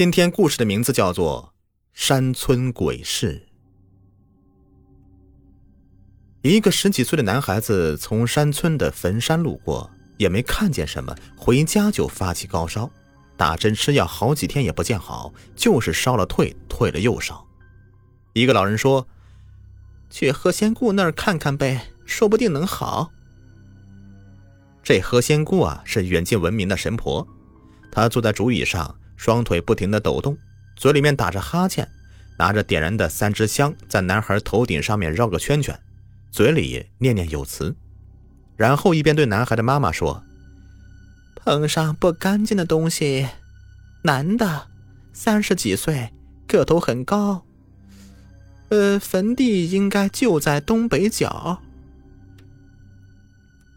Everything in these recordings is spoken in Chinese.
今天故事的名字叫做《山村鬼事》。一个十几岁的男孩子从山村的坟山路过，也没看见什么，回家就发起高烧，打针吃药好几天也不见好，就是烧了退，退了又烧。一个老人说：“去何仙姑那儿看看呗，说不定能好。”这何仙姑啊，是远近闻名的神婆，她坐在竹椅上。双腿不停地抖动，嘴里面打着哈欠，拿着点燃的三支香，在男孩头顶上面绕个圈圈，嘴里念念有词，然后一边对男孩的妈妈说：“碰上不干净的东西，男的，三十几岁，个头很高。呃，坟地应该就在东北角。”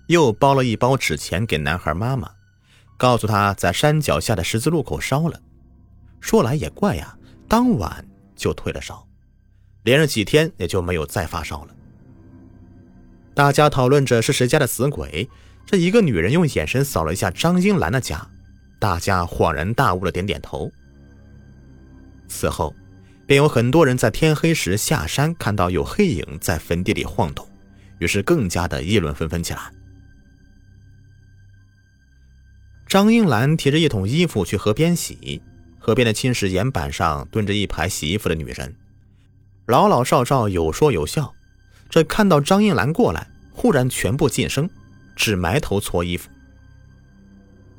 又包了一包纸钱给男孩妈妈。告诉他在山脚下的十字路口烧了。说来也怪呀，当晚就退了烧，连着几天也就没有再发烧了。大家讨论着是谁家的死鬼，这一个女人用眼神扫了一下张英兰的家，大家恍然大悟的点点头。此后，便有很多人在天黑时下山，看到有黑影在坟地里晃动，于是更加的议论纷纷起来。张英兰提着一桶衣服去河边洗，河边的青石岩板上蹲着一排洗衣服的女人，老老少少有说有笑。这看到张英兰过来，忽然全部噤声，只埋头搓衣服。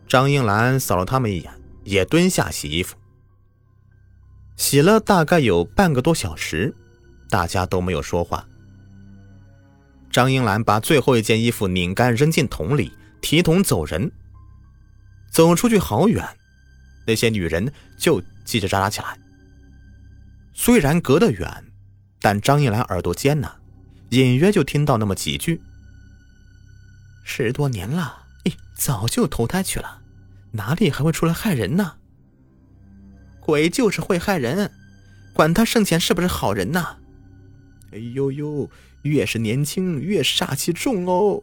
张英兰扫了他们一眼，也蹲下洗衣服。洗了大概有半个多小时，大家都没有说话。张英兰把最后一件衣服拧干，扔进桶里，提桶走人。走出去好远，那些女人就叽叽喳喳起来。虽然隔得远，但张一兰耳朵尖呢，隐约就听到那么几句：“十多年了，哎，早就投胎去了，哪里还会出来害人呢？鬼就是会害人，管他生前是不是好人呢？哎呦呦，越是年轻越煞气重哦。”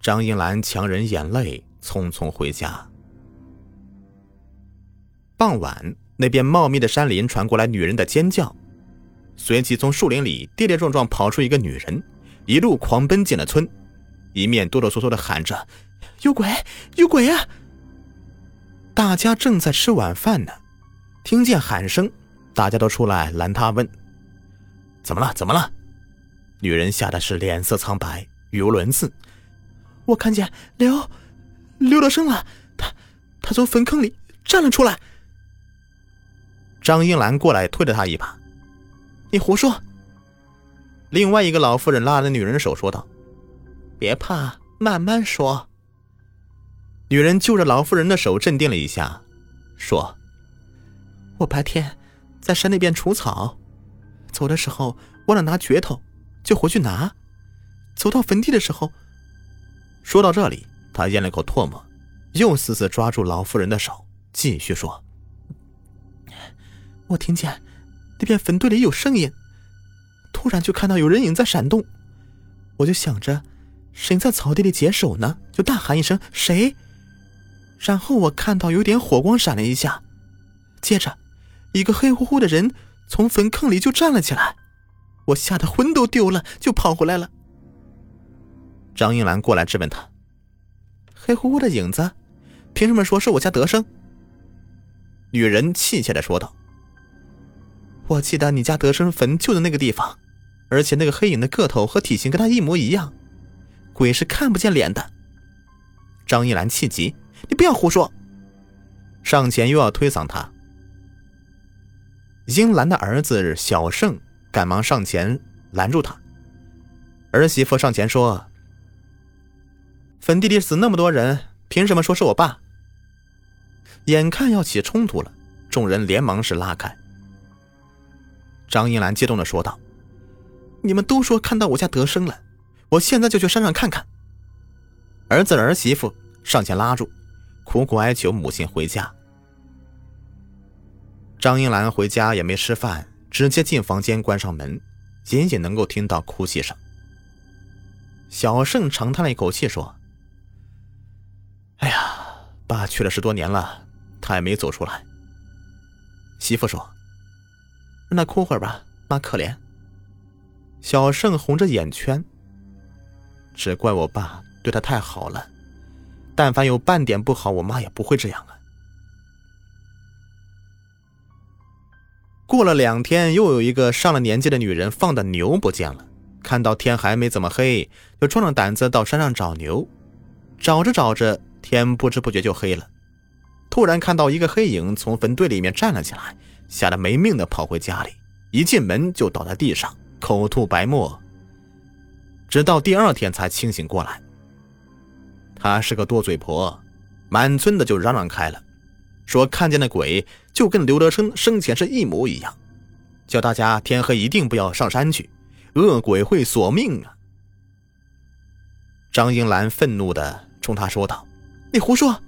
张英兰强忍眼泪。匆匆回家。傍晚，那边茂密的山林传过来女人的尖叫，随即从树林里跌跌撞撞跑出一个女人，一路狂奔进了村，一面哆哆嗦嗦的喊着：“有鬼，有鬼啊！”大家正在吃晚饭呢，听见喊声，大家都出来拦他问：“怎么了？怎么了？”女人吓得是脸色苍白，语无伦次：“我看见刘。”刘德生了，他他从坟坑里站了出来。张英兰过来推了他一把：“你胡说！”另外一个老妇人拉着女人的手说道：“别怕，慢慢说。”女人就着老妇人的手镇定了一下，说：“我白天在山那边除草，走的时候忘了拿镢头，就回去拿。走到坟地的时候，说到这里。”他咽了口唾沫，又死死抓住老妇人的手，继续说：“我听见那边坟堆里有声音，突然就看到有人影在闪动，我就想着谁在草地里解手呢，就大喊一声‘谁’，然后我看到有点火光闪了一下，接着一个黑乎乎的人从坟坑里就站了起来，我吓得魂都丢了，就跑回来了。”张英兰过来质问他。黑乎乎的影子，凭什么说是我家德生？女人气切的说道：“我记得你家德生坟就在那个地方，而且那个黑影的个头和体型跟他一模一样，鬼是看不见脸的。”张一兰气急：“你不要胡说！”上前又要推搡他。英兰的儿子小胜赶忙上前拦住他。儿媳妇上前说。坟地里死那么多人，凭什么说是我爸？眼看要起冲突了，众人连忙是拉开。张英兰激动的说道：“你们都说看到我家德生了，我现在就去山上看看。”儿子儿媳妇上前拉住，苦苦哀求母亲回家。张英兰回家也没吃饭，直接进房间关上门，隐隐能够听到哭泣声。小盛长叹了一口气说。哎呀，爸去了十多年了，他也没走出来，媳妇说：“让他哭会儿吧，妈可怜。”小盛红着眼圈，只怪我爸对他太好了，但凡有半点不好，我妈也不会这样啊。过了两天，又有一个上了年纪的女人放的牛不见了。看到天还没怎么黑，就壮着胆子到山上找牛。找着找着，天不知不觉就黑了。突然看到一个黑影从坟堆里面站了起来，吓得没命的跑回家里，一进门就倒在地上，口吐白沫。直到第二天才清醒过来。她是个多嘴婆，满村的就嚷嚷开了。说看见的鬼就跟刘德生生前是一模一样，叫大家天黑一定不要上山去，恶鬼会索命啊！张英兰愤怒的冲他说道：“你胡说！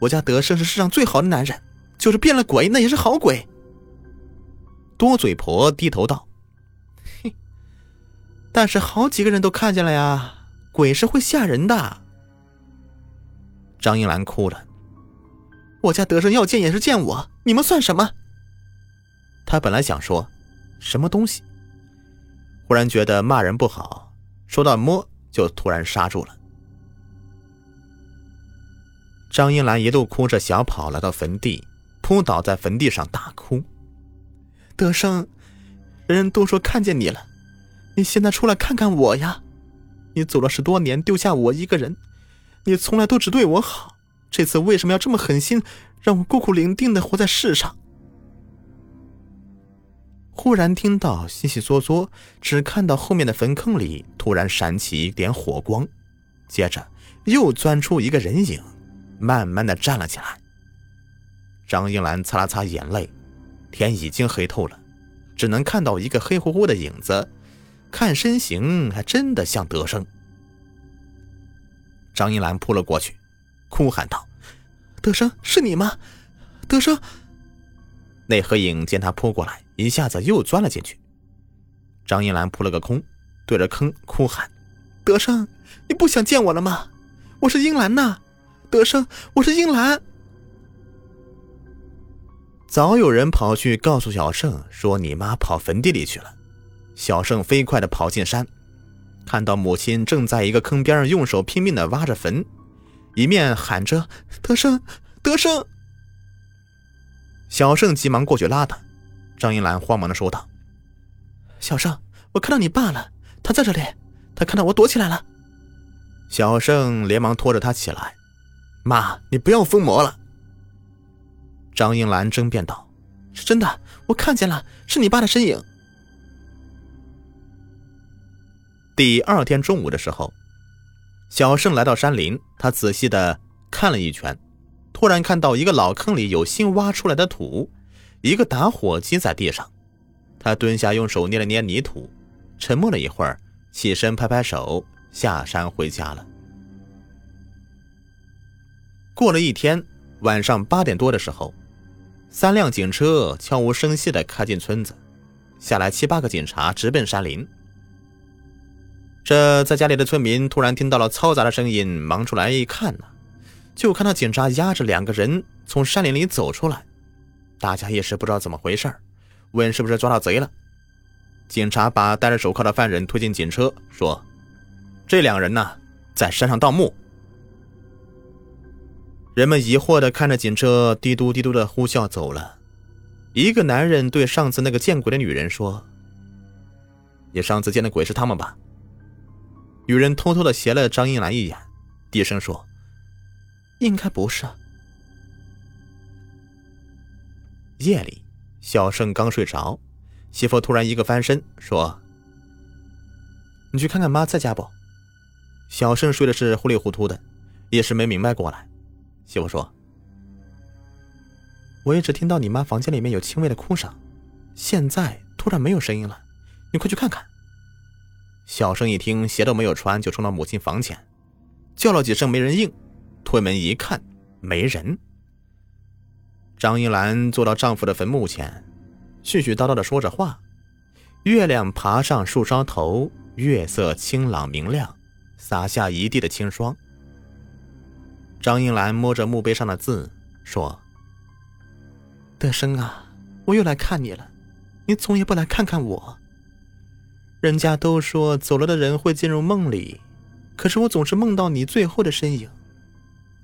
我家德胜是世上最好的男人，就是变了鬼，那也是好鬼。”多嘴婆低头道：“嘿，但是好几个人都看见了呀，鬼是会吓人的。”张英兰哭了。我家德胜要见也是见我，你们算什么？他本来想说，什么东西，忽然觉得骂人不好，说到摸就突然刹住了。张英兰一路哭着小跑来到坟地，扑倒在坟地上大哭。德生，人人都说看见你了，你现在出来看看我呀！你走了十多年，丢下我一个人，你从来都只对我好。这次为什么要这么狠心，让我孤苦伶仃的活在世上？忽然听到悉悉嗦嗦，只看到后面的坟坑里突然闪起一点火光，接着又钻出一个人影，慢慢的站了起来。张英兰擦了擦眼泪，天已经黑透了，只能看到一个黑乎乎的影子，看身形还真的像德生。张英兰扑了过去。哭喊道：“德生，是你吗？德生！”那黑影见他扑过来，一下子又钻了进去。张英兰扑了个空，对着坑哭喊：“德生，你不想见我了吗？我是英兰呐，德胜，我是英兰。”早有人跑去告诉小胜说：“你妈跑坟地里去了。”小胜飞快的跑进山，看到母亲正在一个坑边用手拼命的挖着坟。一面喊着“德胜，德胜”，小胜急忙过去拉他。张英兰慌忙的说道：“小胜，我看到你爸了，他在这里，他看到我躲起来了。”小胜连忙拖着他起来：“妈，你不要疯魔了。”张英兰争辩道：“是真的，我看见了，是你爸的身影。”第二天中午的时候。小盛来到山林，他仔细的看了一圈，突然看到一个老坑里有新挖出来的土，一个打火机在地上。他蹲下，用手捏了捏泥土，沉默了一会儿，起身拍拍手，下山回家了。过了一天，晚上八点多的时候，三辆警车悄无声息的开进村子，下来七八个警察，直奔山林。这在家里的村民突然听到了嘈杂的声音，忙出来一看呢，就看到警察押着两个人从山林里走出来。大家一时不知道怎么回事问是不是抓到贼了。警察把戴着手铐的犯人推进警车，说：“这两人呢，在山上盗墓。”人们疑惑的看着警车，嘀嘟嘀嘟的呼啸走了。一个男人对上次那个见鬼的女人说：“你上次见的鬼是他们吧？”女人偷偷的斜了张英兰一眼，低声说：“应该不是。”夜里，小盛刚睡着，媳妇突然一个翻身说：“你去看看妈在家不？”小盛睡的是糊里糊涂的，一时没明白过来。媳妇说：“我一直听到你妈房间里面有轻微的哭声，现在突然没有声音了，你快去看看。”小生一听，鞋都没有穿，就冲到母亲房前，叫了几声没人应，推门一看，没人。张英兰坐到丈夫的坟墓前，絮絮叨叨的说着话。月亮爬上树梢头，月色清朗明亮，洒下一地的清霜。张英兰摸着墓碑上的字，说：“德生啊，我又来看你了，你总也不来看看我。人家都说走了的人会进入梦里，可是我总是梦到你最后的身影。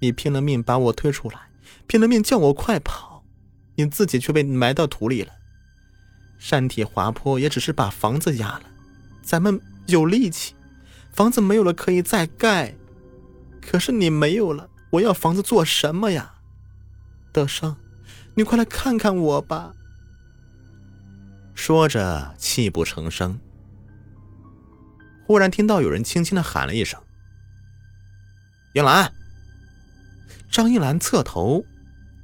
你拼了命把我推出来，拼了命叫我快跑，你自己却被埋到土里了。山体滑坡也只是把房子压了，咱们有力气，房子没有了可以再盖，可是你没有了，我要房子做什么呀？德生，你快来看看我吧。说着，泣不成声。忽然听到有人轻轻的喊了一声：“英兰。”张英兰侧头，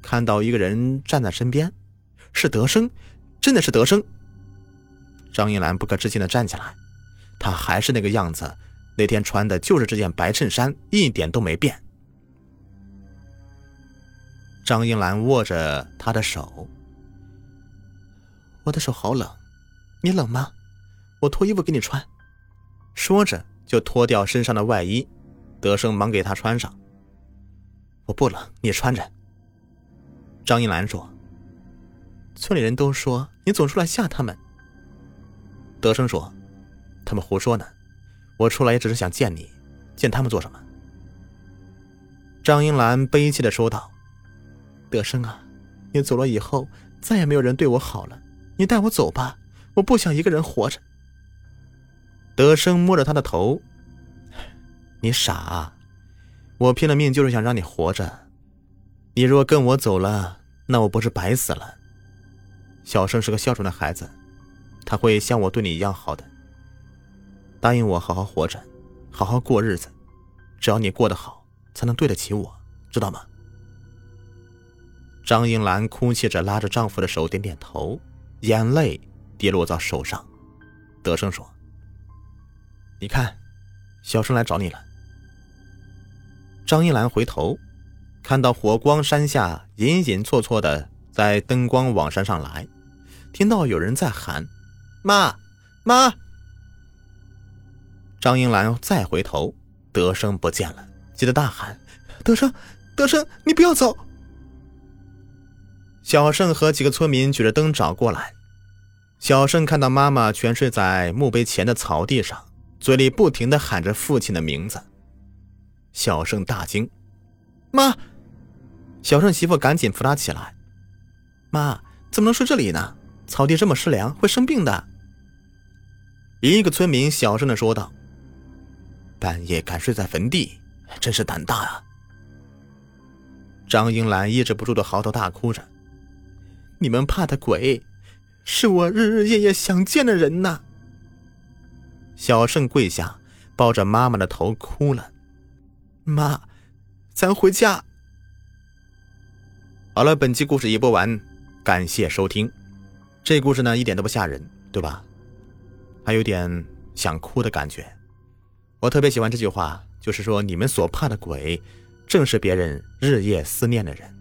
看到一个人站在身边，是德生，真的是德生。张英兰不可置信的站起来，他还是那个样子，那天穿的就是这件白衬衫，一点都没变。张英兰握着他的手，我的手好冷，你冷吗？我脱衣服给你穿。说着就脱掉身上的外衣，德生忙给他穿上。我不冷，你穿着。张英兰说：“村里人都说你总出来吓他们。”德生说：“他们胡说呢，我出来也只是想见你，见他们做什么？”张英兰悲切的说道：“德生啊，你走了以后，再也没有人对我好了，你带我走吧，我不想一个人活着。”德生摸着他的头：“你傻。”啊我拼了命就是想让你活着，你若跟我走了，那我不是白死了？小生是个孝顺的孩子，他会像我对你一样好的。答应我好好活着，好好过日子，只要你过得好，才能对得起我，知道吗？张英兰哭泣着拉着丈夫的手，点点头，眼泪跌落到手上。德生说：“你看，小生来找你了。”张英兰回头，看到火光山下隐隐绰绰的在灯光往山上来，听到有人在喊：“妈，妈！”张英兰再回头，德生不见了，急得大喊：“德生，德生，你不要走！”小盛和几个村民举着灯找过来。小盛看到妈妈蜷睡在墓碑前的草地上，嘴里不停的喊着父亲的名字。小盛大惊：“妈！”小盛媳妇赶紧扶他起来：“妈，怎么能睡这里呢？草地这么湿凉，会生病的。”一个村民小声的说道：“半夜敢睡在坟地，真是胆大啊！”张英兰抑制不住的嚎啕大哭着：“你们怕的鬼，是我日日夜夜想见的人呐！”小盛跪下，抱着妈妈的头哭了。妈，咱回家。好了，本期故事已播完，感谢收听。这故事呢，一点都不吓人，对吧？还有点想哭的感觉。我特别喜欢这句话，就是说你们所怕的鬼，正是别人日夜思念的人。